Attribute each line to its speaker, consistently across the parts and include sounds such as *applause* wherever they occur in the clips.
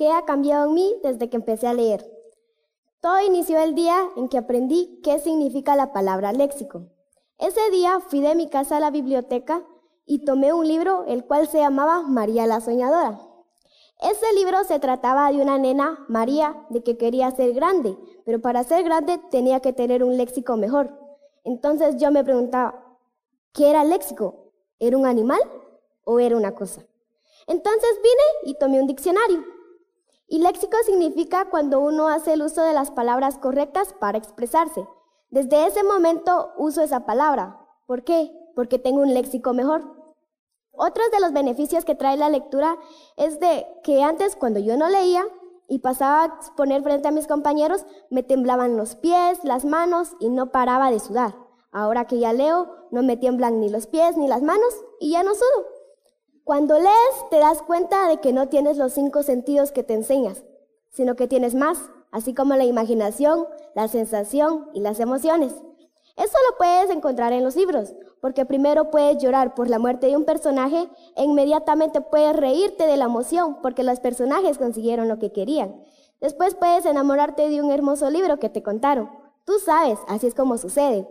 Speaker 1: ¿Qué ha cambiado en mí desde que empecé a leer? Todo inició el día en que aprendí qué significa la palabra léxico. Ese día fui de mi casa a la biblioteca y tomé un libro el cual se llamaba María la Soñadora. Ese libro se trataba de una nena, María, de que quería ser grande, pero para ser grande tenía que tener un léxico mejor. Entonces yo me preguntaba, ¿qué era léxico? ¿Era un animal o era una cosa? Entonces vine y tomé un diccionario. Y léxico significa cuando uno hace el uso de las palabras correctas para expresarse. Desde ese momento uso esa palabra. ¿Por qué? Porque tengo un léxico mejor. Otros de los beneficios que trae la lectura es de que antes cuando yo no leía y pasaba a exponer frente a mis compañeros, me temblaban los pies, las manos y no paraba de sudar. Ahora que ya leo, no me tiemblan ni los pies ni las manos y ya no sudo. Cuando lees te das cuenta de que no tienes los cinco sentidos que te enseñas, sino que tienes más, así como la imaginación, la sensación y las emociones. Eso lo puedes encontrar en los libros, porque primero puedes llorar por la muerte de un personaje e inmediatamente puedes reírte de la emoción porque los personajes consiguieron lo que querían. Después puedes enamorarte de un hermoso libro que te contaron. Tú sabes, así es como sucede.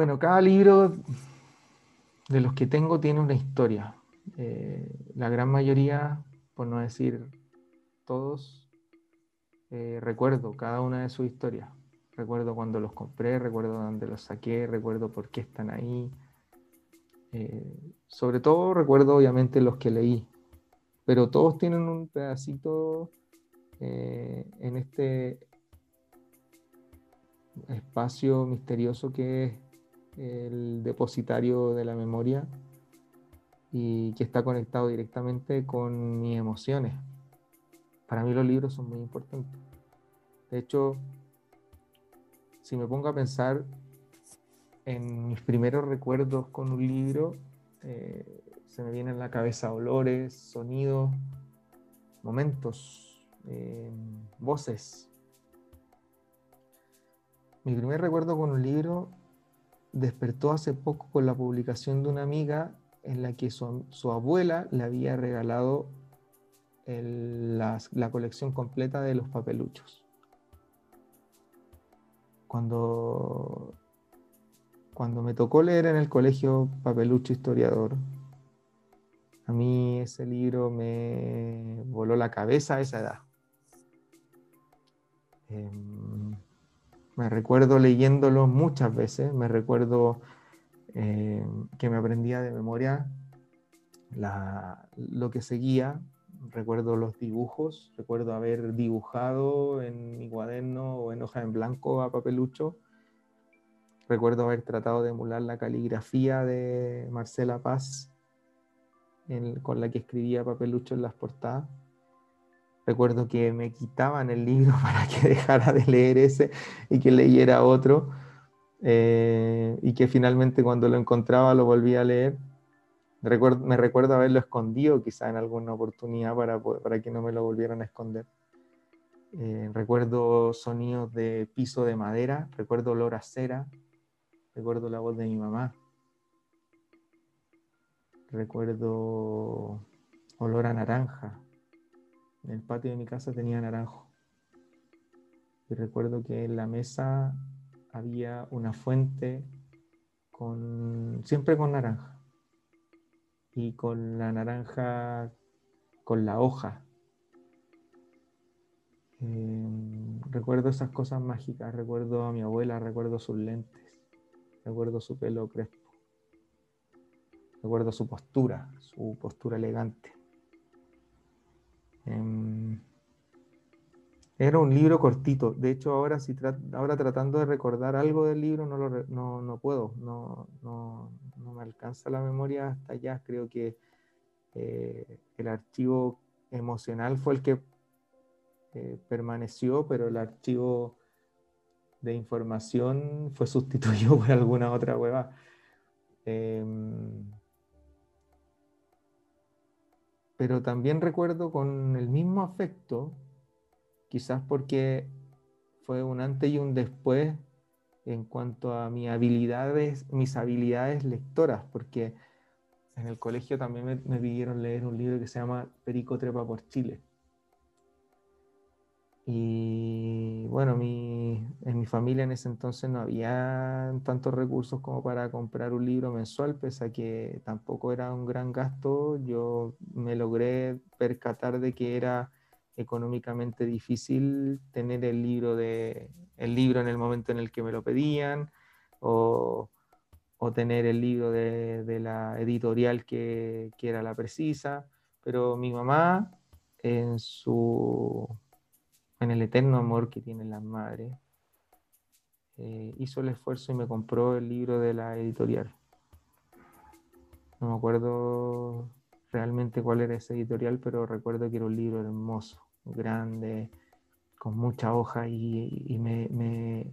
Speaker 2: Bueno, cada libro de los que tengo tiene una historia. Eh, la gran mayoría, por no decir todos, eh, recuerdo cada una de sus historias recuerdo cuando los compré, recuerdo dónde los saqué, recuerdo por qué están ahí. Eh, sobre todo recuerdo obviamente los que leí, pero todos tienen un pedacito en este espacio misterioso que es el depositario de la memoria y que está conectado directamente con mis emociones. Para mí los libros son muy importantes. De hecho, si me pongo a pensar en mis primeros recuerdos con un libro, eh, se me vienen a la cabeza olores, sonidos, momentos, eh, voces. Mi primer recuerdo con un libro despertó hace poco con la publicación de una amiga en la que su, abuela le había regalado la colección completa de los papeluchos cuando, cuando me tocó leer en el colegio Papelucho Historiador, a mí ese libro me voló la cabeza a esa edad. Em, me recuerdo leyéndolo muchas veces, me recuerdo em, que me aprendía de memoria lo que seguía, recuerdo los dibujos, recuerdo haber dibujado en mi cuaderno o en hoja en blanco a papelucho. Recuerdo haber tratado de emular la caligrafía de Marcela Paz con la que escribía papelucho en las portadas. Recuerdo que me quitaban el libro *laughs* para que dejara de leer ese y que leyera otro. Eh, y que finalmente cuando lo encontraba lo volvía a leer me recuerdo haberlo escondido quizá en alguna oportunidad para, para que no me lo volvieran a esconder. Eh, recuerdo sonidos de piso de madera, recuerdo olor a cera, recuerdo la voz de mi mamá, recuerdo olor a naranja. En el patio de mi casa tenía naranjo. Y recuerdo que en la mesa había una fuente con, siempre con naranja y con la naranja, con la hoja. Em, recuerdo esas cosas mágicas, recuerdo a mi abuela, recuerdo sus lentes, recuerdo su pelo crespo, recuerdo su postura, su postura elegante. Em, era un libro cortito. De hecho, ahora, si ahora tratando de recordar algo del libro, no, lo no, puedo. No, no, me alcanza la memoria hasta allá. Creo que eh, el archivo emocional fue el que eh, permaneció, pero el archivo de información fue sustituido *laughs* por alguna otra hueva. Em, pero también recuerdo con el mismo afecto quizás porque fue un antes y un después en cuanto a mis habilidades, mis habilidades lectoras, porque en el colegio también me, me, pidieron leer un libro que se llama Perico Trepa por Chile. Y bueno, mi, en mi familia en ese entonces no había tantos recursos como para comprar un libro mensual, pese a que tampoco era un gran gasto. Yo me logré percatar de que era económicamente difícil tener el libro, de, el libro en el momento en el que me lo pedían o, o tener el libro de, de la editorial que, que, era la precisa. Pero mi mamá, en, su, en el eterno amor que tienen las madres, eh, hizo el esfuerzo y me compró el libro de la editorial. No me acuerdo realmente cuál era ese editorial, pero recuerdo que era un libro hermoso grande, con mucha hoja y, me,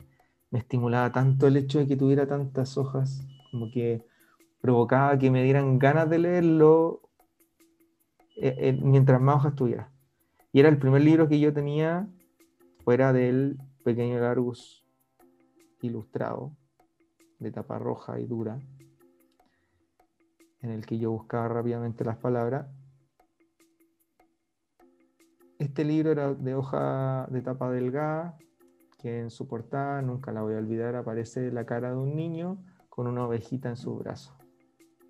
Speaker 2: estimulaba tanto el hecho de que tuviera tantas hojas, como que provocaba que me dieran ganas de leerlo eh, eh, mientras más hojas tuviera. Y era el primer libro que yo tenía fuera del pequeño Largus ilustrado, de tapa roja y dura, en el que yo buscaba rápidamente las palabras este libro era de hoja de tapa delgada, que en su portada, nunca la voy a olvidar, aparece la cara de un niño con una ovejita en su brazo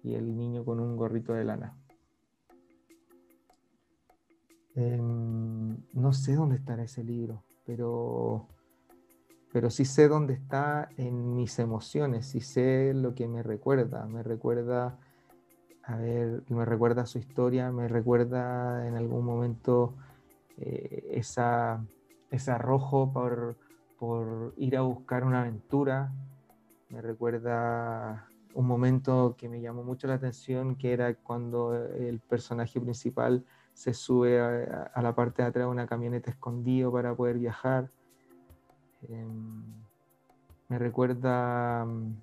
Speaker 2: y el niño con un gorrito de lana. Em, no sé dónde estará ese libro, pero, pero sí sé dónde está en mis emociones, sí sé lo que me recuerda. Me recuerda, a ver, me recuerda su historia, me recuerda en algún momento eh, esa, ese arrojo por, por ir a buscar una aventura. Me recuerda un momento que me llamó mucho la atención, que era cuando el personaje principal se sube a, la parte de atrás de una camioneta escondido para poder viajar. Em, me recuerda mm,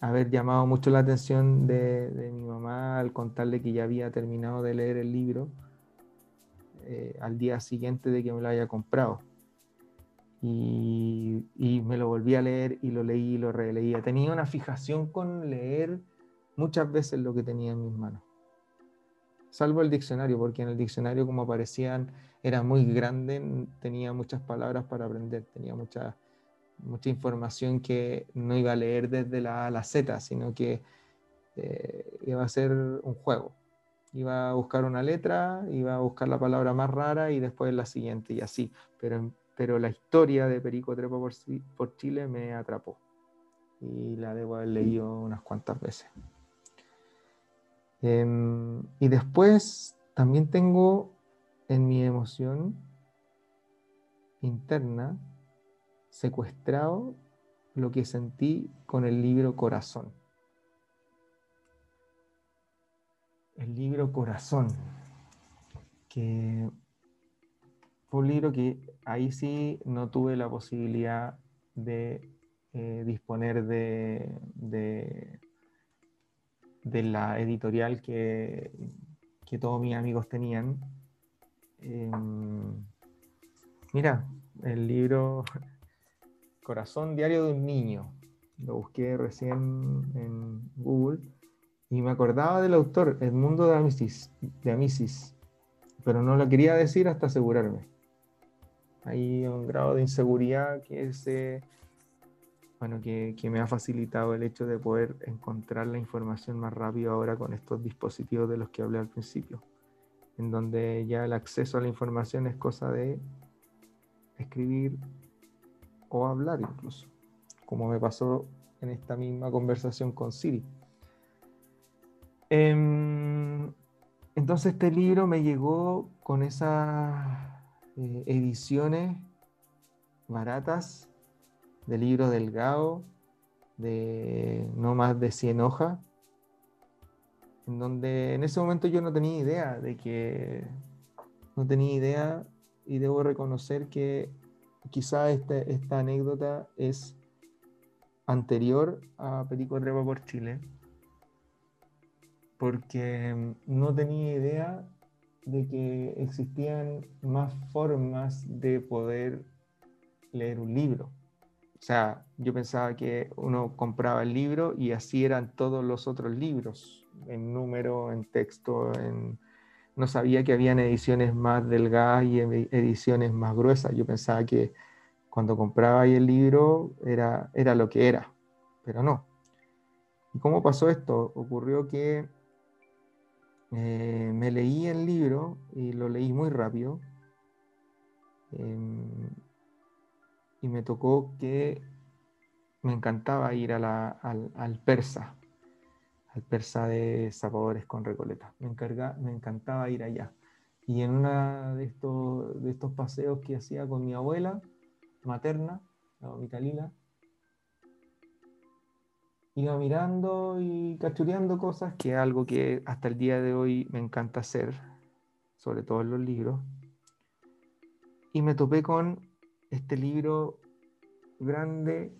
Speaker 2: haber llamado mucho la atención de, mi mamá al contarle que ya había terminado de leer el libro eh, al día siguiente de que me lo haya comprado. Y, me lo volví a leer y lo leí y lo releía. Tenía una fijación con leer muchas veces lo que tenía en mis manos. Salvo el diccionario, porque en el diccionario como aparecían era muy grande, tenía muchas palabras para aprender, tenía mucha, mucha información que no iba a leer desde la A a la Z, sino que eh, iba a ser un juego iba a buscar una letra, iba a buscar la palabra más rara y después la siguiente y así. Pero, pero la historia de Perico Trepa por, por Chile me atrapó y la debo haber leído unas cuantas veces. Em, y después también tengo en mi emoción interna secuestrado lo que sentí con el libro Corazón. el libro Corazón, que fue un libro que ahí sí no tuve la posibilidad de eh, disponer de, de, la editorial que, que, todos mis amigos tenían. Em, mira, el libro *laughs* Corazón Diario de un Niño, lo busqué recién en Google y me acordaba del autor, Edmundo de Amicis, de pero no lo quería decir hasta asegurarme. Hay un grado de inseguridad que, es, bueno, que, que, me ha facilitado el hecho de poder encontrar la información más rápido ahora con estos dispositivos de los que hablé al principio, en donde ya el acceso a la información es cosa de escribir o hablar incluso, como me pasó en esta misma conversación con Siri. Em, entonces este libro me llegó con esas eh, ediciones baratas de libro delgado, de no más de 100 hojas, en donde en ese momento yo no tenía idea de que, no tenía idea y debo reconocer que quizá este, esta anécdota es anterior a Perico Trepa por Chile porque no tenía idea de que existían más formas de poder leer un libro. O sea, yo pensaba que uno compraba el libro y así eran todos los otros libros, en número, en texto, en... no sabía que habían ediciones más delgadas y ediciones más gruesas. Yo pensaba que cuando compraba ahí el libro era, era lo que era, pero no. ¿Y cómo pasó esto? Ocurrió que eh, me leí el libro y lo leí muy rápido. Em, y me tocó que me encantaba ir al, al, persa, al persa de zapadores con recoleta. Me, encarga, me encantaba ir allá. Y en uno de estos, de estos paseos que hacía con mi abuela materna, la mamita Lila, iba mirando y cachureando cosas, que es algo que hasta el día de hoy me encanta hacer, sobre todo en los libros. Y me topé con este libro grande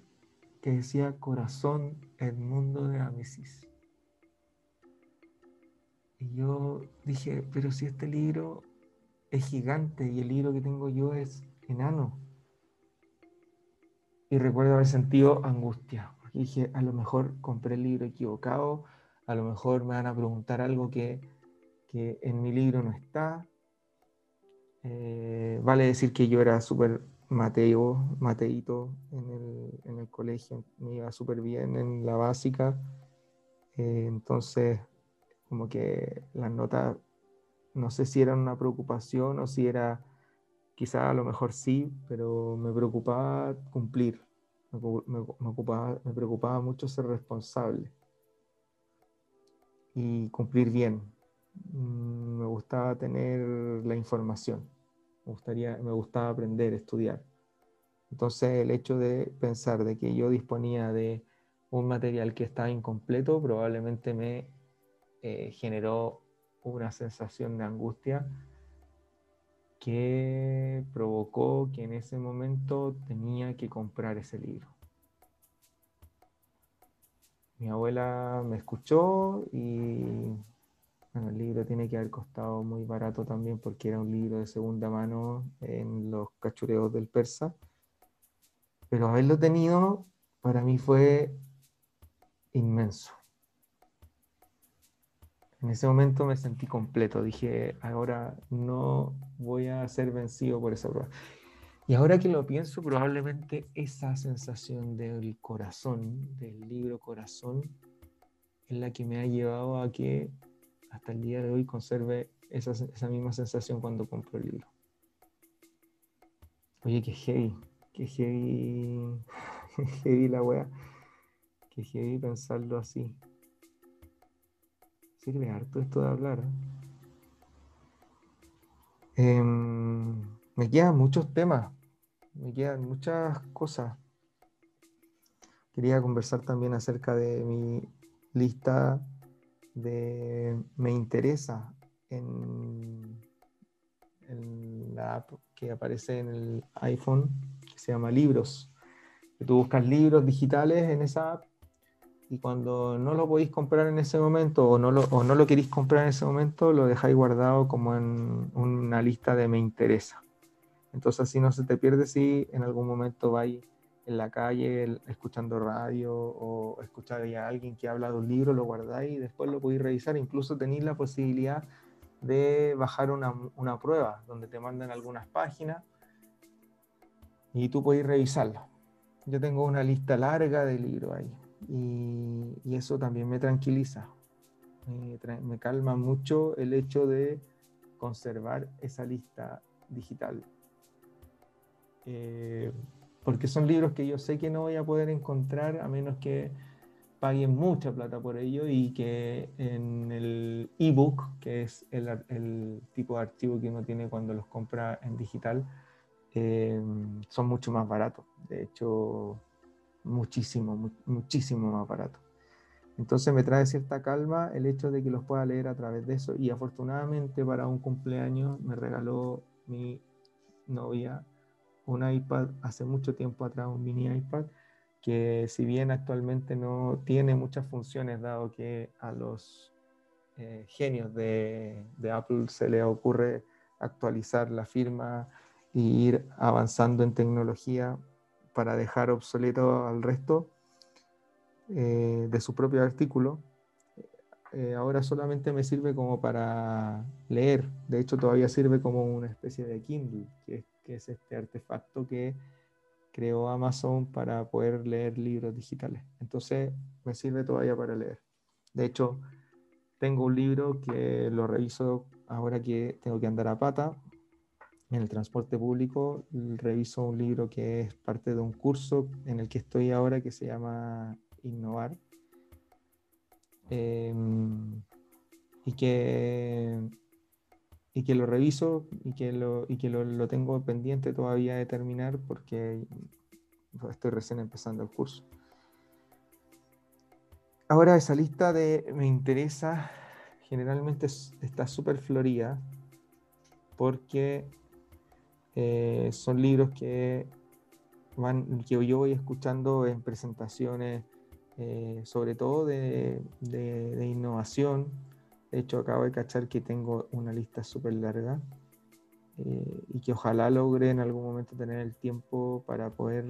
Speaker 2: que decía Corazón, el mundo de Amesis. Y yo dije, pero si este libro es gigante y el libro que tengo yo es enano. Y recuerdo haber sentido angustia, porque dije, a lo mejor compré el libro equivocado, a lo mejor me van a preguntar algo que, que en mi libro no está. Eh, vale decir que yo era súper Mateo, Mateito en el, en el colegio, me iba súper bien en la básica. Eh, entonces, como que las notas, no sé si eran una preocupación o si era, quizá a lo mejor sí, pero me preocupaba cumplir, me, me, me preocupaba mucho ser responsable y cumplir bien. Mm, me gustaba tener la información me, gustaba aprender, estudiar. Entonces el hecho de pensar de que yo disponía de un material que estaba incompleto probablemente me eh, generó una sensación de angustia que provocó que en ese momento tenía que comprar ese libro. Mi abuela me escuchó y bueno, el libro tiene que haber costado muy barato también porque era un libro de segunda mano en los cachureos del persa. Pero haberlo tenido para mí fue inmenso. En ese momento me sentí completo. Dije, ahora no voy a ser vencido por esa prueba. Y ahora que lo pienso, probablemente esa sensación del corazón, del libro corazón, es la que me ha llevado a que hasta el día de hoy conserve esa, misma sensación cuando compro el libro. Oye, qué heavy, qué heavy, *laughs* heavy la wea, qué heavy pensarlo así. Sirve harto esto de hablar. ¿eh? Em, me quedan muchos temas, me quedan muchas cosas. Quería conversar también acerca de mi lista de me interesa en, la app que aparece en el iPhone, que se llama Libros. Que tú buscas libros digitales en esa app y cuando no lo podéis comprar en ese momento o no lo, o no lo queréis comprar en ese momento, lo dejáis guardado como en una lista de me interesa. Entonces así no se te pierde si en algún momento vais en la calle escuchando radio o escuchar a alguien que habla de un libro, lo guardáis y después lo podéis revisar. Incluso tenéis la posibilidad de bajar una, una, prueba donde te mandan algunas páginas y tú podéis revisarlo. Yo tengo una lista larga de libros ahí y, y eso también me tranquiliza. Me, me, calma mucho el hecho de conservar esa lista digital. Eh, porque son libros que yo sé que no voy a poder encontrar a menos que paguen mucha plata por ello y que en el ebook, que es el, tipo de archivo que uno tiene cuando los compra en digital, eh, son mucho más baratos. De hecho, muchísimo, muchísimo más baratos. Entonces me trae cierta calma el hecho de que los pueda leer a través de eso y afortunadamente para un cumpleaños me regaló mi novia un iPad hace mucho tiempo atrás, un mini iPad, que si bien actualmente no tiene muchas funciones, dado que a los eh, genios de, Apple se le ocurre actualizar la firma y ir avanzando en tecnología para dejar obsoleto al resto eh, de su propio artículo. Eh, ahora solamente me sirve como para leer. De hecho, todavía sirve como una especie de Kindle, este artefacto que creó Amazon para poder leer libros digitales. Entonces, me sirve todavía para leer. De hecho, tengo un libro que lo reviso ahora que tengo que andar a pata en el transporte público. Reviso un libro que es parte de un curso en el que estoy ahora que se llama Innovar. Em, y que y que lo reviso y que lo, y que lo, lo, tengo pendiente todavía de terminar porque estoy recién empezando el curso. Ahora esa lista de me interesa generalmente está súper florida porque eh, son libros que, van, que yo voy escuchando en presentaciones, eh, sobre todo de, de, innovación. De hecho, acabo de cachar que tengo una lista súper larga eh, y que ojalá logre en algún momento tener el tiempo para poder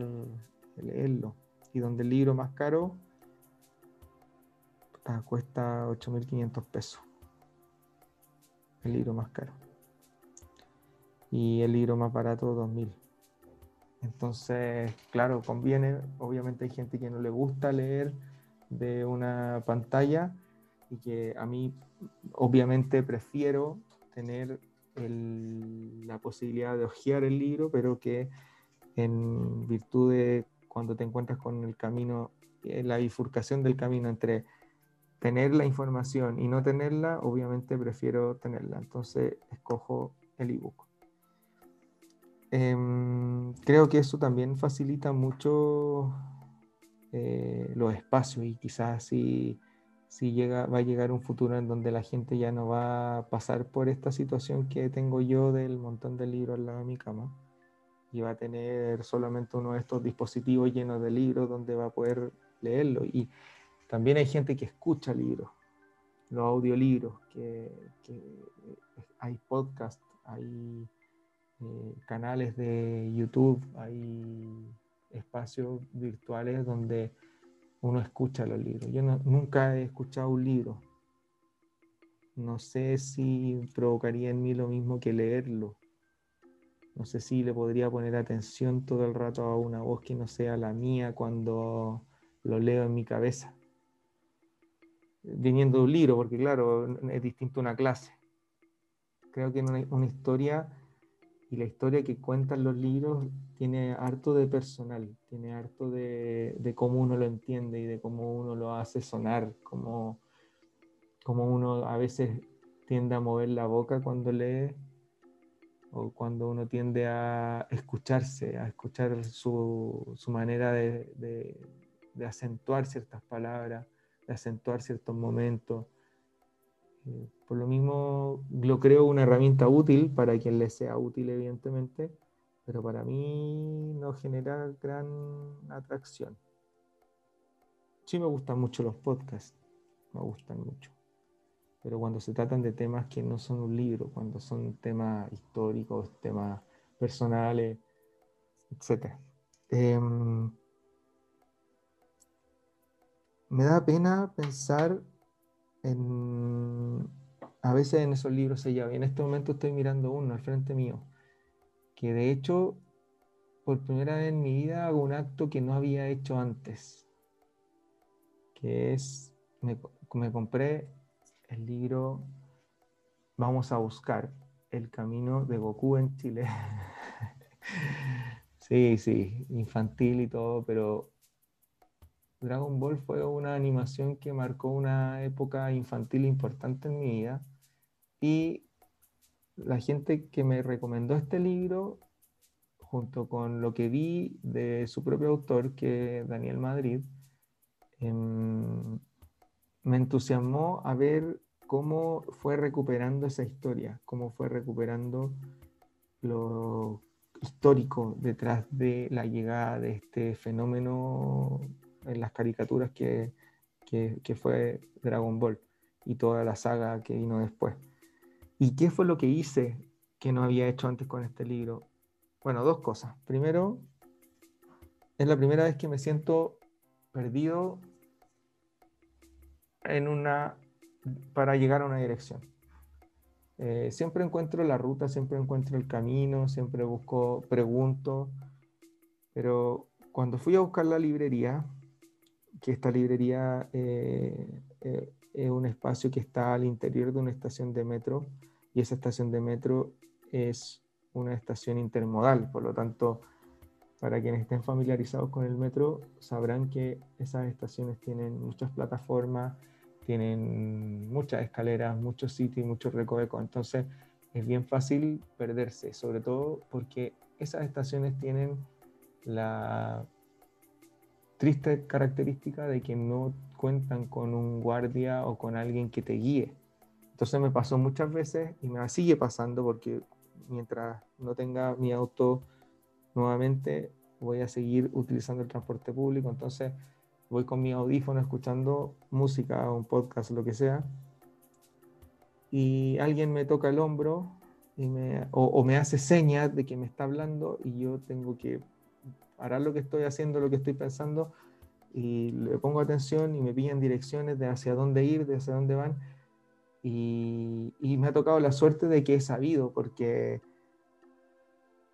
Speaker 2: leerlo. Y donde el libro más caro cuesta 8.500 pesos. El libro más caro. Y el libro más barato, 2.000. Entonces, claro, conviene. Obviamente hay gente que no le gusta leer de una pantalla y que a mí, obviamente, prefiero tener la posibilidad de hojear el libro, pero que en virtud de cuando te encuentras con el camino, eh, la bifurcación del camino entre tener la información y no tenerla, obviamente prefiero tenerla. Entonces escojo el ebook. Em, creo que eso también facilita mucho eh, los espacios y quizás si, si llega, va a llegar un futuro en donde la gente ya no va a pasar por esta situación que tengo yo del montón de libros al lado de mi cama y va a tener solamente uno de estos dispositivos llenos de libros donde va a poder leerlo. Y también hay gente que escucha libros, los audiolibros, que, hay podcasts, hay eh, canales de YouTube, hay espacios virtuales donde uno escucha los libros. Yo nunca he escuchado un libro. No sé si provocaría en mí lo mismo que leerlo. No sé si le podría poner atención todo el rato a una voz que no sea la mía cuando lo leo en mi cabeza viniendo de un libro, porque claro, es distinto una clase. Creo que una, una historia y la historia que cuentan los libros tiene harto de personal, tiene harto de, de, cómo uno lo entiende y de cómo uno lo hace sonar, cómo, cómo uno a veces tiende a mover la boca cuando lee o cuando uno tiende a escucharse, a escuchar su, su manera de, de, de acentuar ciertas palabras de acentuar ciertos momentos. Por lo mismo, lo creo una herramienta útil para quien le sea útil, evidentemente, pero para mí no genera gran atracción. Sí me gustan mucho los podcasts, me gustan mucho. Pero cuando se tratan de temas que no son un libro, cuando son temas históricos, temas personales, etc me da pena pensar en, a veces en esos libros sellados. Y en este momento estoy mirando uno al frente mío, que de hecho, por primera vez en mi vida hago un acto que no había hecho antes, que es, me, me compré el libro Vamos a buscar el camino de Goku en Chile. *laughs* sí, sí, infantil y todo, pero Dragon Ball fue una animación que marcó una época infantil importante en mi vida y la gente que me recomendó este libro, junto con lo que vi de su propio autor, que es Daniel Madrid, em, me entusiasmó a ver cómo fue recuperando esa historia, cómo fue recuperando lo histórico detrás de la llegada de este fenómeno en las caricaturas que, que, fue Dragon Ball y toda la saga que vino después. ¿Y qué fue lo que hice que no había hecho antes con este libro? Bueno, dos cosas. Primero, es la primera vez que me siento perdido en una, para llegar a una dirección. Eh, siempre encuentro la ruta, siempre encuentro el camino, siempre busco, pregunto, pero cuando fui a buscar la librería, que esta librería eh, eh, es un espacio que está al interior de una estación de metro, y esa estación de metro es una estación intermodal, por lo tanto, para quienes estén familiarizados con el metro, sabrán que esas estaciones tienen muchas plataformas, tienen muchas escaleras, muchos sitios y muchos recovecos. Entonces es bien fácil perderse, sobre todo porque esas estaciones tienen la triste característica de que no cuentan con un guardia o con alguien que te guíe. Entonces me pasó muchas veces y me sigue pasando porque mientras no tenga mi auto nuevamente voy a seguir utilizando el transporte público. Entonces voy con mi audífono escuchando música, un podcast, lo que sea, y alguien me toca el hombro y me, o, me hace señas de que me está hablando y yo tengo que parar lo que estoy haciendo, lo que estoy pensando, y le pongo atención y me piden direcciones de hacia dónde ir, de hacia dónde van. Y, y me ha tocado la suerte de que he sabido, porque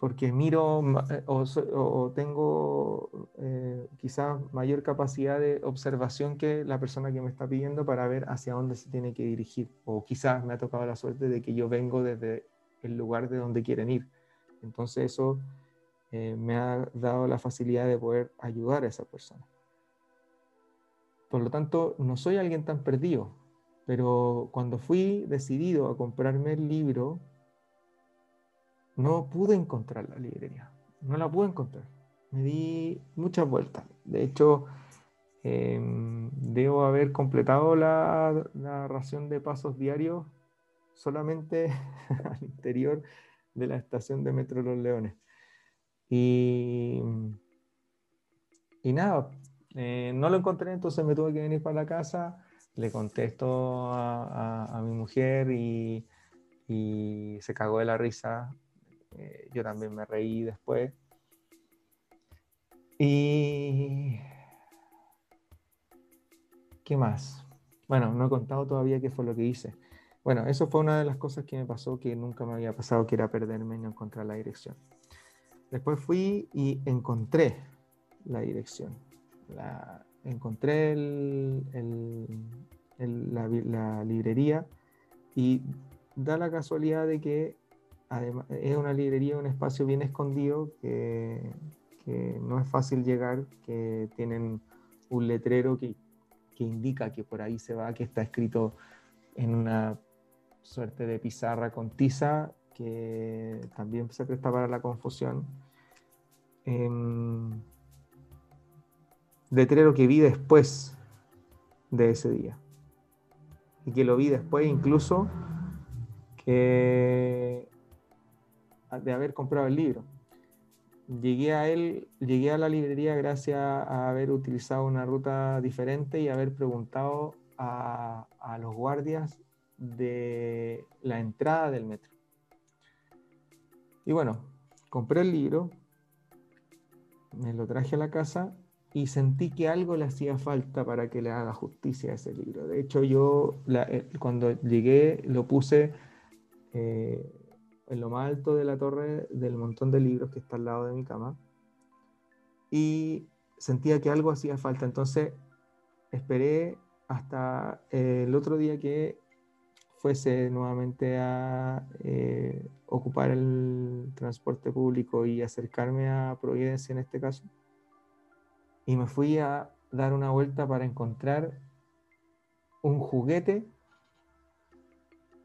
Speaker 2: porque miro eh, o, tengo eh, quizás mayor capacidad de observación que la persona que me está pidiendo para ver hacia dónde se tiene que dirigir. O quizás me ha tocado la suerte de que yo vengo desde el lugar de donde quieren ir. Entonces eso eh, me ha dado la facilidad de poder ayudar a esa persona. Por lo tanto, no soy alguien tan perdido, pero cuando fui decidido a comprarme el libro, no pude encontrar la librería, no la pude encontrar. Me di muchas vueltas. De hecho, em, debo haber completado la, la, ración de pasos diarios solamente *laughs* al interior de la estación de Metro Los Leones. Y, y nada, eh, no lo encontré, entonces me tuve que venir para la casa, le contesto a, mi mujer y, y se cagó de la risa eh, yo también me reí después. Y... ¿Qué más? Bueno, no he contado todavía qué fue lo que hice. Bueno, eso fue una de las cosas que me pasó que nunca me había pasado, que era perderme y no encontrar la dirección. Después fui y encontré la dirección. La, encontré la, librería y da la casualidad de que además, es una librería, un espacio bien escondido que, no es fácil llegar, que tienen un letrero que, indica que por ahí se va, que está escrito en una suerte de pizarra con tiza, que también se presta para la confusión. Em, letrero que vi después de ese día. Y que lo vi después incluso que de haber comprado el libro. Llegué a él, llegué a la librería gracias a haber utilizado una ruta diferente y haber preguntado a los guardias de la entrada del metro. Y bueno, compré el libro, me lo traje a la casa y sentí que algo le hacía falta para que le haga justicia a ese libro. De hecho, yo eh, cuando llegué lo puse eh, en lo más alto de la torre del montón de libros que está al lado de mi cama y sentía que algo hacía falta. Entonces esperé hasta eh, el otro día que fuese nuevamente a ocupar el transporte público y acercarme a Providencia en este caso. Y me fui a dar una vuelta para encontrar un juguete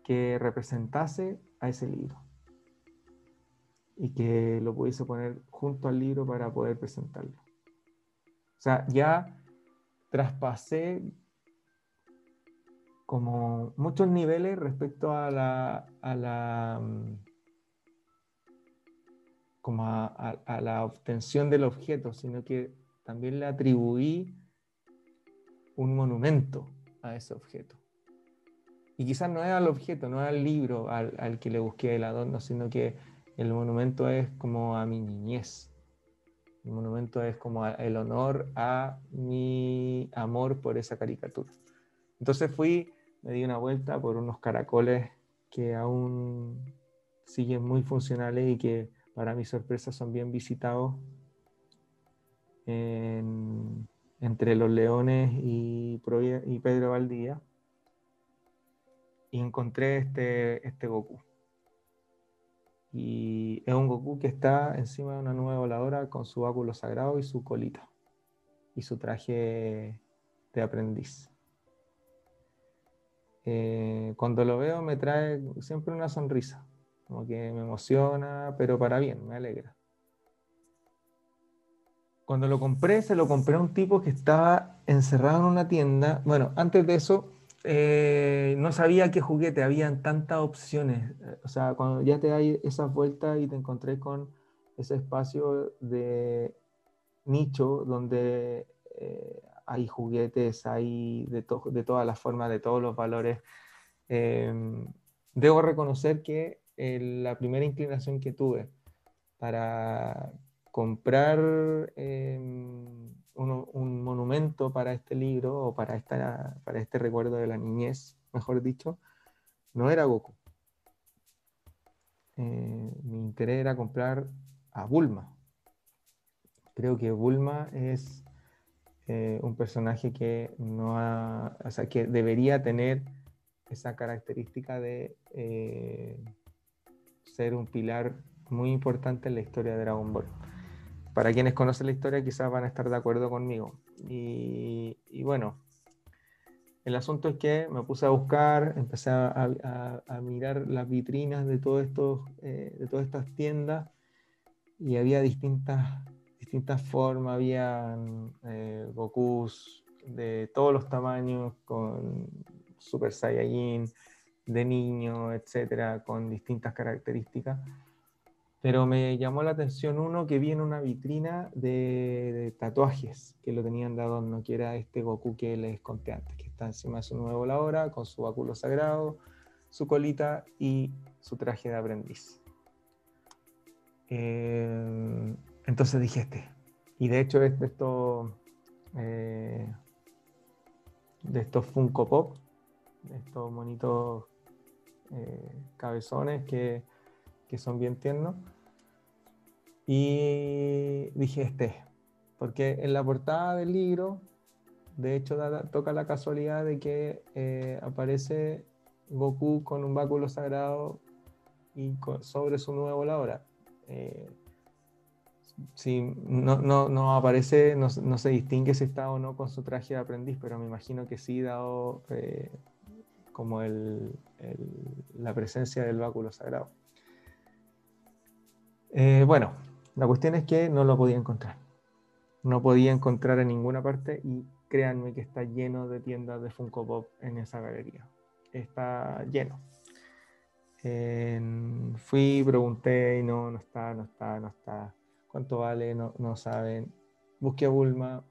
Speaker 2: que representase a ese libro y que lo pudiese poner junto al libro para poder presentarlo. O sea, ya traspasé como muchos niveles respecto a la, mm, como a, la obtención del objeto, sino que también le atribuí un monumento a ese objeto. Y quizás no era el objeto, no era el libro al, al que le busqué el adorno, sino que el monumento es como a mi niñez. El monumento es como el honor a mi amor por esa caricatura. Entonces fui, me di una vuelta por unos caracoles que aún siguen muy funcionales y que para mi sorpresa son bien visitados entre Los Leones y, Pedro Valdía. Y encontré este, este Goku. Y es un Goku que está encima de una nube voladora con su báculo sagrado y su colita. Y su traje de aprendiz. Eh, cuando lo veo me trae siempre una sonrisa. Como que me emociona, pero para bien, me alegra. Cuando lo compré, se lo compré a un tipo que estaba encerrado en una tienda. Bueno, antes de eso, eh, no sabía qué juguete, habían tantas opciones. O sea, cuando ya te das esas vueltas y te encontré con ese espacio de nicho donde eh, hay juguetes, hay de, de todas las formas, de todos los valores. Em, debo reconocer que la primera inclinación que tuve para comprar em, un, monumento para este libro o para, esta, para este recuerdo de la niñez, mejor dicho, no era Goku. Eh, mi interés era comprar a Bulma. Creo que Bulma es eh, un personaje que no sea, que debería tener esa característica de eh, ser un pilar muy importante en la historia de Dragon Ball. Para quienes conocen la historia quizás van a estar de acuerdo conmigo. Y, bueno, el asunto es que me puse a buscar, empecé a, mirar las vitrinas de, todo esto, eh, de todas estas tiendas y había distintas, distintas formas, había eh, Gokus de todos los tamaños, con Super Saiyajin, de niño, etcétera, con distintas características. Pero me llamó la atención uno que vi en una vitrina de, tatuajes que lo tenían de adorno, que era este Goku que les conté antes, que está encima de su nuevo hora con su báculo sagrado, su colita y su traje de aprendiz. Eh, entonces dije este. Y de hecho es de estos, eh, de estos Funko Pop, de estos monitos eh, cabezones que, son bien tiernos. Y dije este, porque en la portada del libro, de hecho, toca la casualidad de que eh, aparece Goku con un báculo sagrado y sobre su nuevo voladora. Eh, si no, no, aparece, no, se distingue si está o no con su traje de aprendiz, pero me imagino que sí, dado como la presencia del báculo sagrado. Eh, bueno, la cuestión es que no lo podía encontrar. No podía encontrar en ninguna parte y créanme que está lleno de tiendas de Funko Pop en esa galería. Está lleno. fui, pregunté y no, no está, no está, no está. ¿Cuánto vale? No, no saben. Busqué a Bulma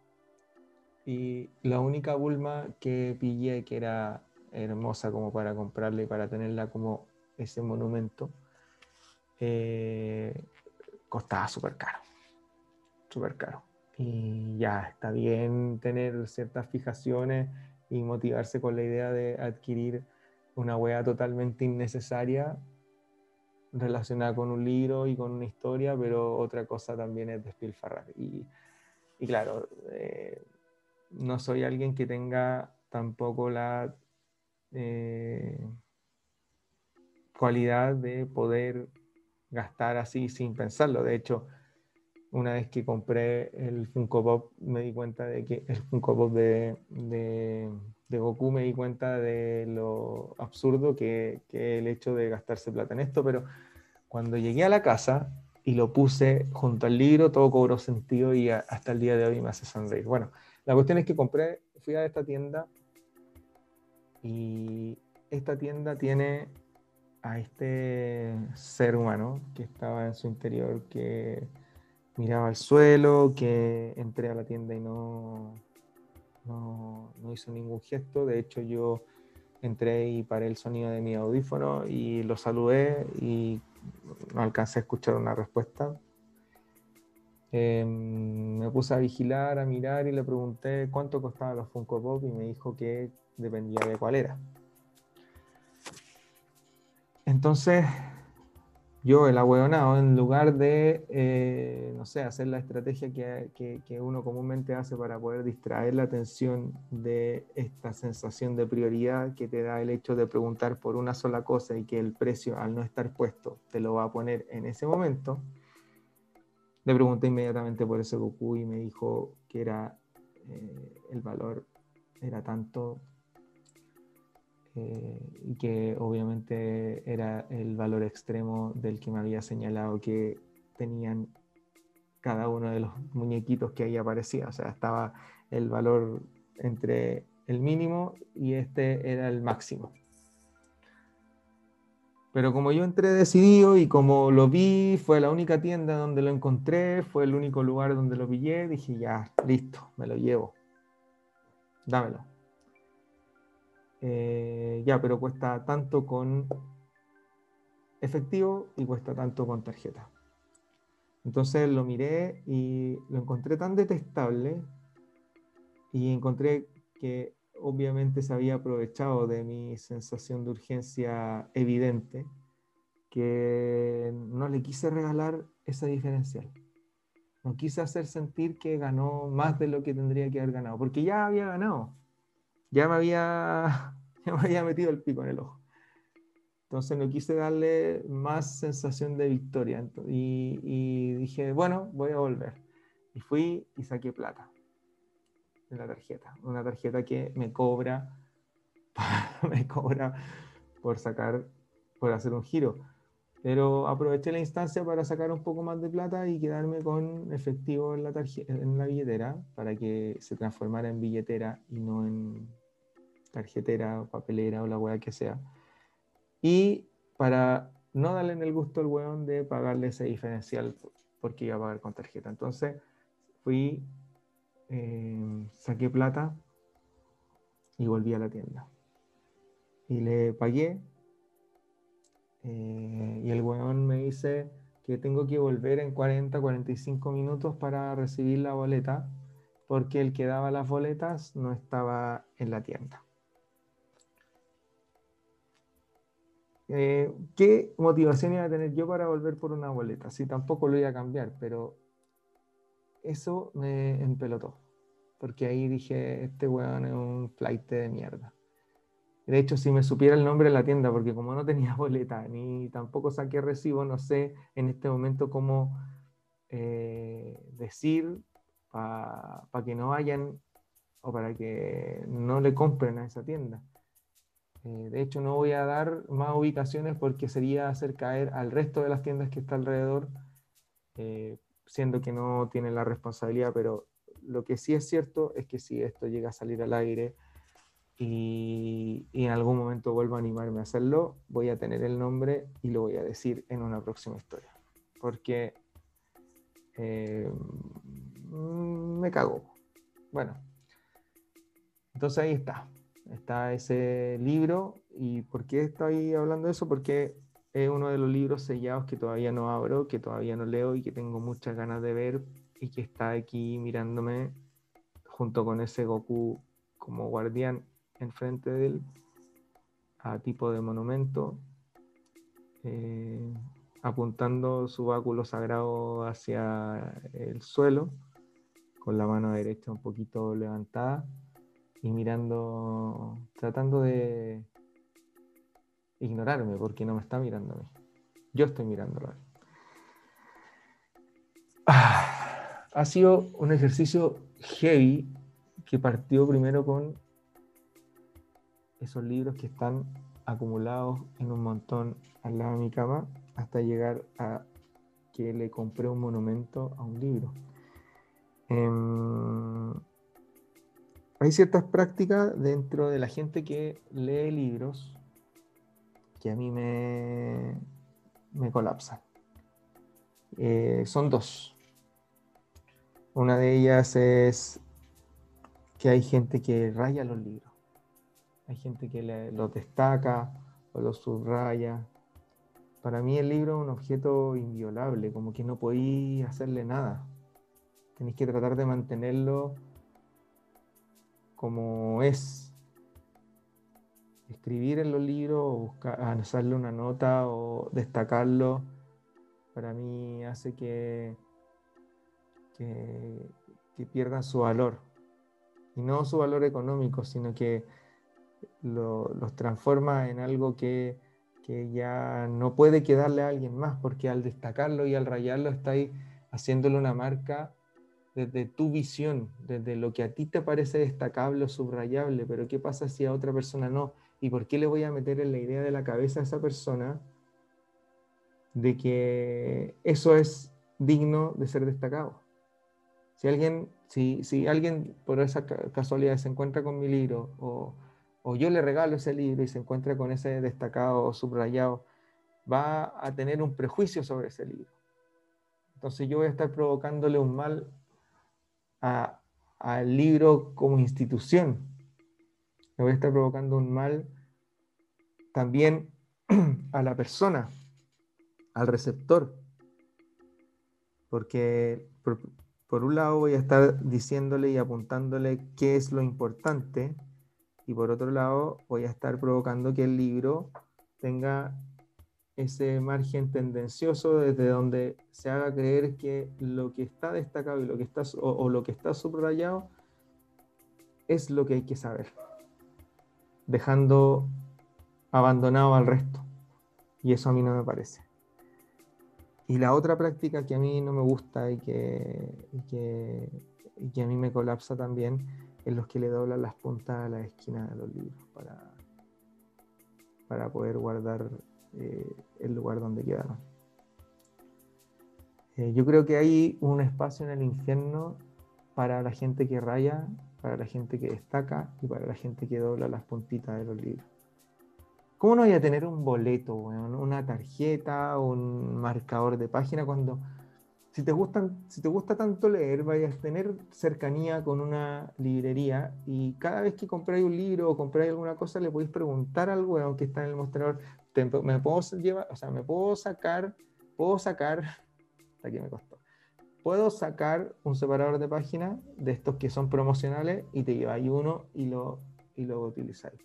Speaker 2: y la única Bulma que pillé que era hermosa como para comprarla y para tenerla como ese monumento, eh, costaba súper caro, súper caro. Y ya está bien tener ciertas fijaciones y motivarse con la idea de adquirir una wea totalmente innecesaria relacionada con un libro y con una historia, pero otra cosa también es despilfarrar. Y, y claro, eh, no soy alguien que tenga tampoco la eh, cualidad de poder gastar así sin pensarlo. De hecho, una vez que compré el Funko Pop, me di cuenta de que el Funko Pop de, de, Goku, me di cuenta de lo absurdo que, que el hecho de gastarse plata en esto, pero cuando llegué a la casa y lo puse junto al libro, todo cobró sentido y hasta el día de hoy me hace sonreír. Bueno, la cuestión es que compré, fui a esta tienda y esta tienda tiene a este ser humano que estaba en su interior, que miraba al suelo, que entré a la tienda y no, no, hizo ningún gesto. De hecho, yo entré y paré el sonido de mi audífono y lo saludé y no alcancé a escuchar una respuesta. Em, me puse a vigilar, a mirar y le pregunté cuánto costaban los Funko Pop y me dijo que dependía de cuál era. Entonces, yo, el ahueonado, en lugar de, eh, no sé, hacer la estrategia que, que, uno comúnmente hace para poder distraer la atención de esta sensación de prioridad que te da el hecho de preguntar por una sola cosa y que el precio, al no estar puesto, te lo va a poner en ese momento, le pregunté inmediatamente por ese Goku y me dijo que era eh, el valor era tanto eh, y que obviamente era el valor extremo del que me había señalado que tenían cada uno de los muñequitos que ahí aparecía. O sea, estaba el valor entre el mínimo y este era el máximo. Pero como yo entré decidido y como lo vi, fue la única tienda donde lo encontré, fue el único lugar donde lo pillé, dije, ya, listo, me lo llevo. Dámelo. Eh, ya, pero cuesta tanto con efectivo y cuesta tanto con tarjeta. Entonces lo miré y lo encontré tan detestable y encontré que obviamente se había aprovechado de mi sensación de urgencia evidente que no le quise regalar esa diferencial. No quise hacer sentir que ganó más de lo que tendría que haber ganado, porque ya había ganado ya me había, *laughs* me había metido el pico en el ojo. Entonces no quise darle más sensación de victoria. Y, y, dije, bueno, voy a volver. Y fui y saqué plata de la tarjeta. Una tarjeta que me cobra, *laughs* me cobra por sacar, por hacer un giro. Pero aproveché la instancia para sacar un poco más de plata y quedarme con efectivo en la, en la billetera para que se transformara en billetera y no en tarjetera papelera o la weá que sea. Y para no darle en el gusto al weón de pagarle ese diferencial porque iba a pagar con tarjeta. Entonces fui, eh, saqué plata y volví a la tienda. Y le pagué. Eh, y el weón me dice que tengo que volver en 40, 45 minutos para recibir la boleta porque el que daba las boletas no estaba en la tienda. Eh, ¿qué motivación iba a tener yo para volver por una boleta? Si tampoco lo iba a cambiar, pero eso me empelotó. Porque ahí dije, este weón es un flight de mierda. De hecho, si me supiera el nombre de la tienda, porque como no tenía *laughs* boleta, ni tampoco saqué recibo, no sé en este momento cómo eh, decir para que no vayan o para que no le compren a esa tienda. Eh, de hecho, no voy a dar más ubicaciones porque sería hacer caer al resto de las tiendas que está alrededor, eh, siendo que no tienen la responsabilidad, pero lo que sí es cierto es que si esto llega a salir al aire y, en algún momento vuelvo a animarme a hacerlo, voy a tener el nombre y lo voy a decir en una próxima historia. Porque eh, me cago. Bueno, entonces ahí está está ese libro. ¿Y por qué estoy hablando de eso? Porque es uno de los libros sellados que todavía no abro, que todavía no leo y que tengo muchas ganas de ver y que está aquí mirándome junto con ese Goku como guardián enfrente de él, a tipo de monumento, eh, apuntando su báculo sagrado hacia el suelo, con la mano derecha un poquito levantada y mirando, tratando de ignorarme porque no me está mirando a mí. Yo estoy mirándolo. Ah, ha sido un ejercicio heavy que partió primero con esos libros que están acumulados en un montón al lado de mi cama hasta llegar a que le compré un monumento a un libro. Em, hay ciertas prácticas dentro de la gente que lee libros que a mí me, me colapsan. Eh, son dos. Una de ellas es que hay gente que raya los libros. Hay gente que los destaca o los subraya. Para mí el libro es un objeto inviolable, como que no podéis hacerle nada. Tenéis que tratar de mantenerlo como es. Escribir en los libros o buscar, una nota o destacarlo, para mí hace que, que, pierdan su valor. Y no su valor económico, sino que los transforma en algo que, que ya no puede quedarle a alguien más, porque al destacarlo y al rayarlo estáis haciéndole una marca desde tu visión, desde lo que a ti te parece destacable o subrayable, pero ¿qué pasa si a otra persona no? ¿Y por qué le voy a meter en la idea de la cabeza a esa persona de que eso es digno de ser destacado? Si alguien, si, si alguien por esa casualidad se encuentra con mi libro o, o yo le regalo ese libro y se encuentra con ese destacado o subrayado, va a tener un prejuicio sobre ese libro. Entonces yo voy a estar provocándole un mal al libro como institución. Le voy a estar provocando un mal también *clears throat* a la persona, al receptor. Porque por, por, un lado voy a estar diciéndole y apuntándole qué es lo importante y por otro lado voy a estar provocando que el libro tenga ese margen tendencioso desde donde se haga creer que lo que está destacado y lo que está, o, lo que está subrayado es lo que hay que saber, dejando abandonado al resto. Y eso a mí no me parece. Y la otra práctica que a mí no me gusta y que, que, que a mí me colapsa también es los que le doblan las puntas a la esquina de los libros para, para poder guardar eh, el lugar donde quedaron. Eh, yo creo que hay un espacio en el infierno para la gente que raya, para la gente que destaca y para la gente que dobla las puntitas de los libros. ¿Cómo no voy a tener un boleto, una tarjeta, un marcador de página cuando si te, si te gusta tanto leer, vayas a tener cercanía con una librería y cada vez que compráis un libro o compráis alguna cosa, le podéis preguntar al weón que está en el mostrador, me puedo llevar, o sea, me puedo sacar, puedo sacar, *laughs* hasta aquí me costó, puedo sacar un separador de página de estos que son promocionales y te lleváis uno y lo, y lo utilizáis.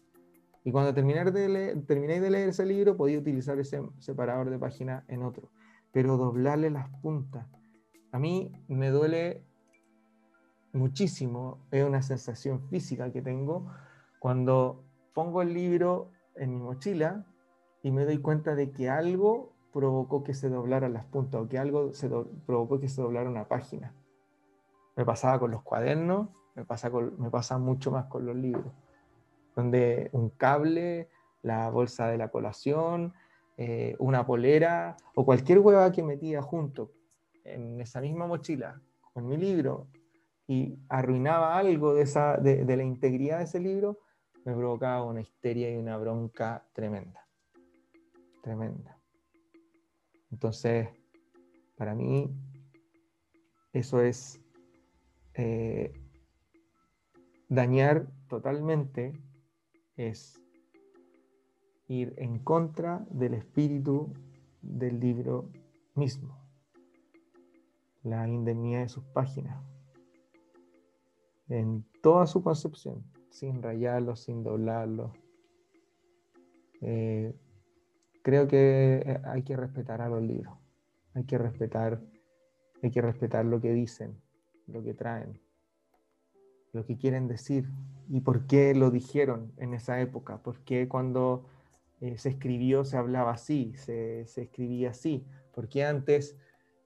Speaker 2: Y cuando terminar de leer, de leer ese libro, podéis utilizar ese separador de página en otro, pero doblarle las puntas a mí me duele muchísimo, es una sensación física que tengo cuando pongo el libro en mi mochila y me doy cuenta de que algo provocó que se doblaran las puntas o que algo se provocó que se doblara una página. Me pasaba con los cuadernos, me pasa, me pasa mucho más con los libros, donde un cable, la bolsa de la colación, eh, una polera o cualquier hueva que metía junto en esa misma mochila con mi libro y arruinaba algo de, esa, de, la integridad de ese libro, me provocaba una histeria y una bronca tremenda. Tremenda. Entonces, para mí, eso es eh, dañar totalmente, es ir en contra del espíritu del libro mismo la indemnidad de sus páginas, en toda su concepción, sin rayarlo, sin doblarlo. Eh, creo que eh, hay que respetar a los libros, hay que respetar, hay que respetar lo que dicen, lo que traen, lo que quieren decir. Y por qué lo dijeron en esa época, por qué cuando eh, se escribió se hablaba así, se, se escribía así, porque antes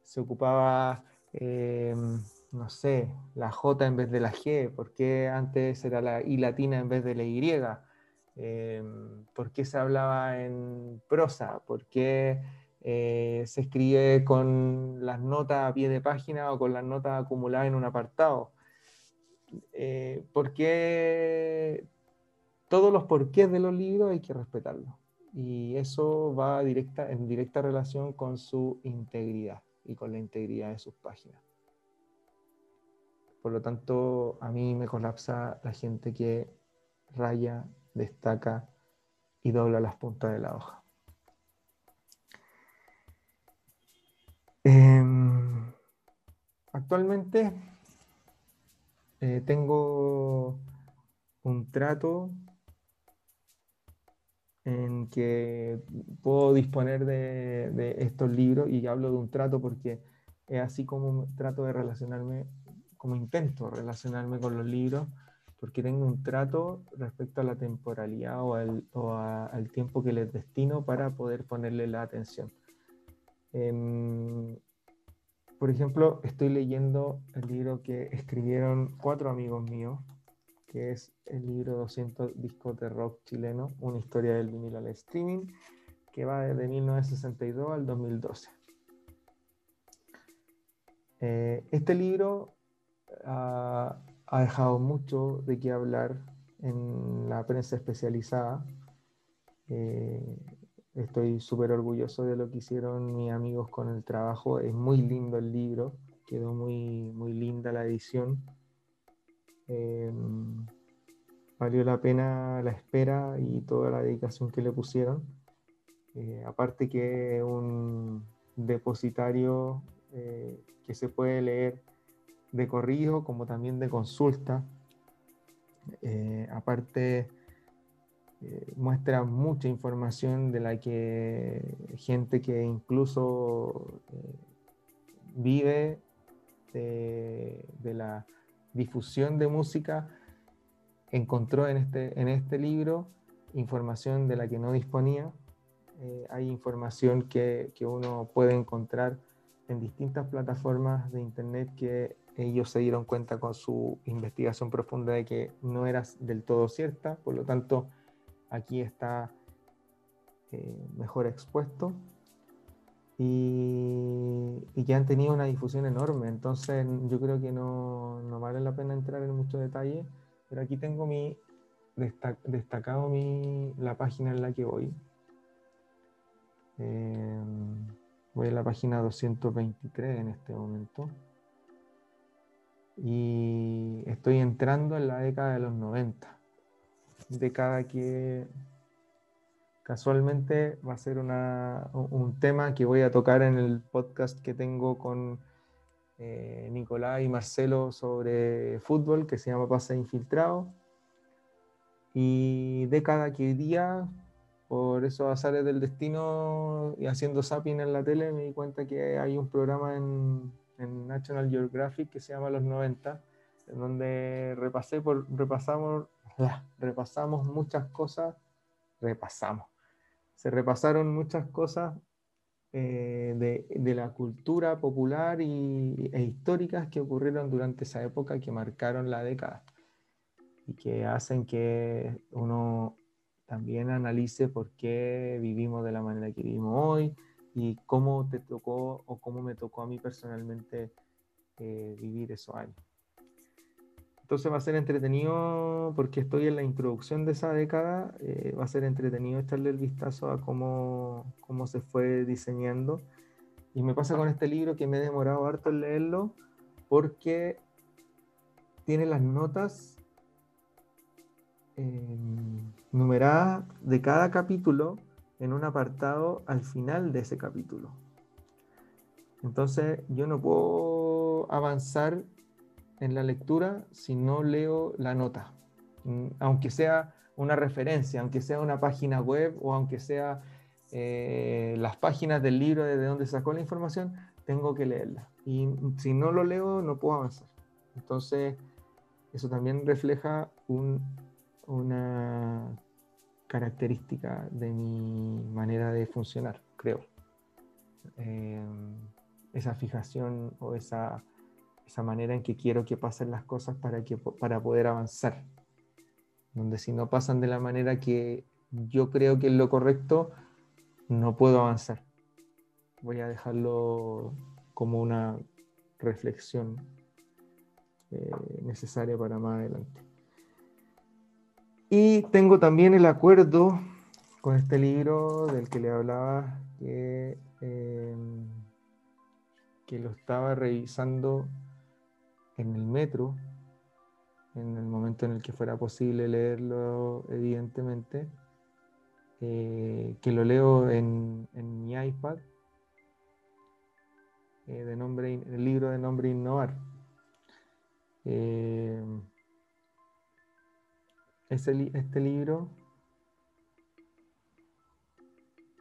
Speaker 2: se ocupaba, em, no sé, la J en vez de la G, ¿por qué antes era la I latina en vez de la Y? Em, ¿Por qué se hablaba en prosa? ¿Por qué eh, se escribe con las notas a pie de página o con las notas acumuladas en un apartado? Eh, ¿Por qué todos los porqués de los libros hay que respetarlos? Y eso va directa, en directa relación con su integridad y con la integridad de sus páginas. Por lo tanto, a mí me colapsa la gente que raya, destaca y dobla las puntas de la hoja. Em, actualmente eh, tengo un trato en que puedo disponer de, estos libros y hablo de un trato porque es así como trato de relacionarme, como intento relacionarme con los libros, porque tengo un trato respecto a la temporalidad o al, tiempo que les destino para poder ponerle la atención. Em, por ejemplo, estoy leyendo el libro que escribieron cuatro amigos míos, que es el libro 200 discos de rock chileno, una historia del vinilo al streaming, que va desde 1962 al 2012. Eh, este libro ha, dejado mucho de qué hablar en la prensa especializada. Eh, estoy súper orgulloso de lo que hicieron mis amigos con el trabajo. Es muy lindo el libro, quedó muy, muy linda la edición. Em, valió la pena la espera y toda la dedicación que le pusieron. Eh, aparte que un depositario eh, que se puede leer de corrido como también de consulta. Eh, aparte muestra mucha información de la que gente que incluso vive de la difusión de música, encontró en este, en este libro información de la que no disponía. Eh, hay información que, que, uno puede encontrar en distintas plataformas de Internet que ellos se dieron cuenta con su investigación profunda de que no era del todo cierta, por lo tanto aquí está eh, mejor expuesto y, y, que han tenido una difusión enorme. Entonces yo creo que no, no vale la pena entrar en mucho detalle, pero aquí tengo mi destacado mi, la página en la que voy. Em, voy a la página 223 en este momento. Y estoy entrando en la década de los 90. Década que Casualmente va a ser un tema que voy a tocar en el podcast que tengo con eh, Nicolás y Marcelo sobre fútbol, que se llama Pase Infiltrado. Y década que hoy día, por esos azares del destino y haciendo zapping en la tele, me di cuenta que hay un programa en, en National Geographic que se llama Los 90, en donde repasé por, repasamos, repasamos muchas cosas, repasamos. Se repasaron muchas cosas eh, de, la cultura popular y, e históricas que ocurrieron durante esa época que marcaron la década y que hacen que uno también analice por qué vivimos de la manera que vivimos hoy y cómo te tocó o cómo me tocó a mí personalmente eh, vivir esos años. Entonces va a ser entretenido porque estoy en la introducción de esa década, eh, va a ser entretenido echarle el vistazo a cómo, cómo, se fue diseñando. Y me pasa con este libro que me he demorado harto en leerlo porque tiene las notas eh, numeradas de cada capítulo en un apartado al final de ese capítulo. Entonces yo no puedo avanzar en la lectura si no leo la nota, aunque sea una referencia, aunque sea una página web o aunque sea eh, las páginas del libro de donde sacó la información, tengo que leerla. Y si no lo leo, no puedo avanzar. Entonces, eso también refleja una característica de mi manera de funcionar, creo. Eh, esa fijación o esa esa manera en que quiero que pasen las cosas para, que, para poder avanzar. Donde si no pasan de la manera que yo creo que es lo correcto, no puedo avanzar. Voy a dejarlo como una reflexión eh, necesaria para más adelante. Y tengo también el acuerdo con este libro del que le hablaba, que, eh, que lo estaba revisando en el metro, en el momento en el que fuera posible leerlo, evidentemente, eh, que lo leo en, mi iPad, eh, de nombre, el libro de nombre Innovar. Eh, este libro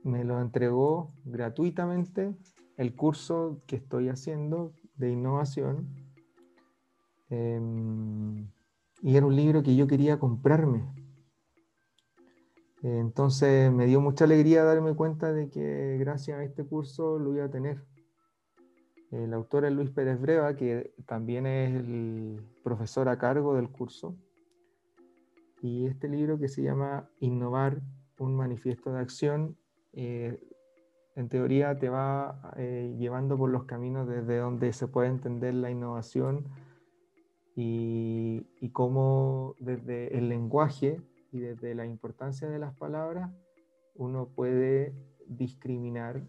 Speaker 2: me lo entregó gratuitamente el curso que estoy haciendo de innovación. Em, y era un libro que yo quería comprarme. Entonces me dio mucha alegría darme cuenta de que gracias a este curso lo iba a tener. El autor es Luis Pérez Breva, que también es el profesor a cargo del curso. Y este libro que se llama Innovar, un manifiesto de acción, eh, en teoría te va eh, llevando por los caminos desde donde se puede entender la innovación y, y cómo desde el lenguaje y desde la importancia de las palabras uno puede discriminar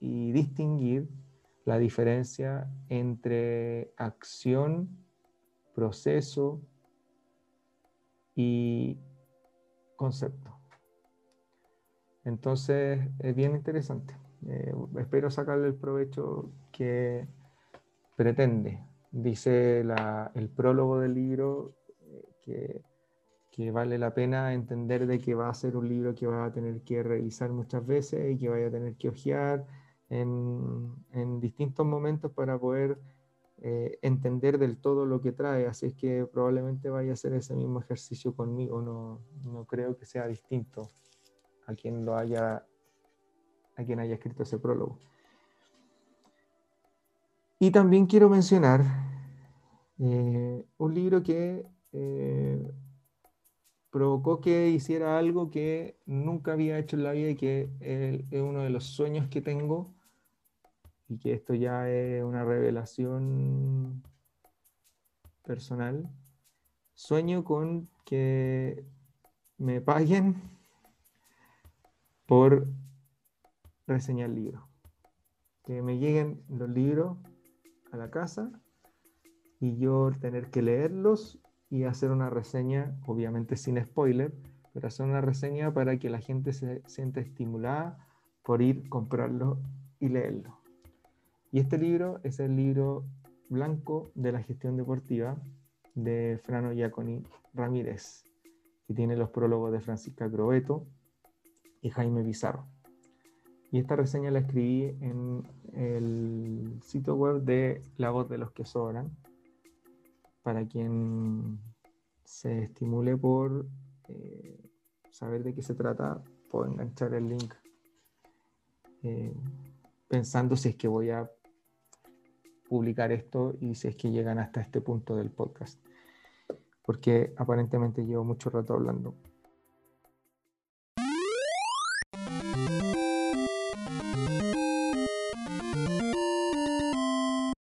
Speaker 2: y distinguir la diferencia entre acción, proceso y concepto. Entonces es bien interesante. Eh, espero sacarle el provecho que pretende. Dice el prólogo del libro eh, que, que, vale la pena entender de que va a ser un libro que va a tener que revisar muchas veces y que vaya a tener que hojear en, en distintos momentos para poder eh, entender del todo lo que trae. Así es que probablemente vaya a hacer ese mismo ejercicio conmigo. No, no creo que sea distinto a quien lo haya, a quien haya escrito ese prólogo. Y también quiero mencionar eh, un libro que eh, provocó que hiciera algo que nunca había hecho en la vida y que es uno de los sueños que tengo y que esto ya es una revelación personal. Sueño con que me paguen por reseñar libros. Que me lleguen los libros a la casa y yo tener que leerlos y hacer una reseña, obviamente sin spoiler, pero hacer una reseña para que la gente se sienta estimulada por ir, comprarlo y leerlo. Y este libro es el libro blanco de la gestión deportiva de Frano Giaconi Ramírez, que tiene los prólogos de Francisca Grobeto, y Jaime Bizarro. Y esta reseña la escribí en el sitio web de La Voz de los que Sobran, para quien se estimule por eh, saber de qué se trata, puedo enganchar el link eh, pensando si es que voy a publicar esto y si es que llegan hasta este punto del podcast, porque aparentemente llevo mucho rato hablando.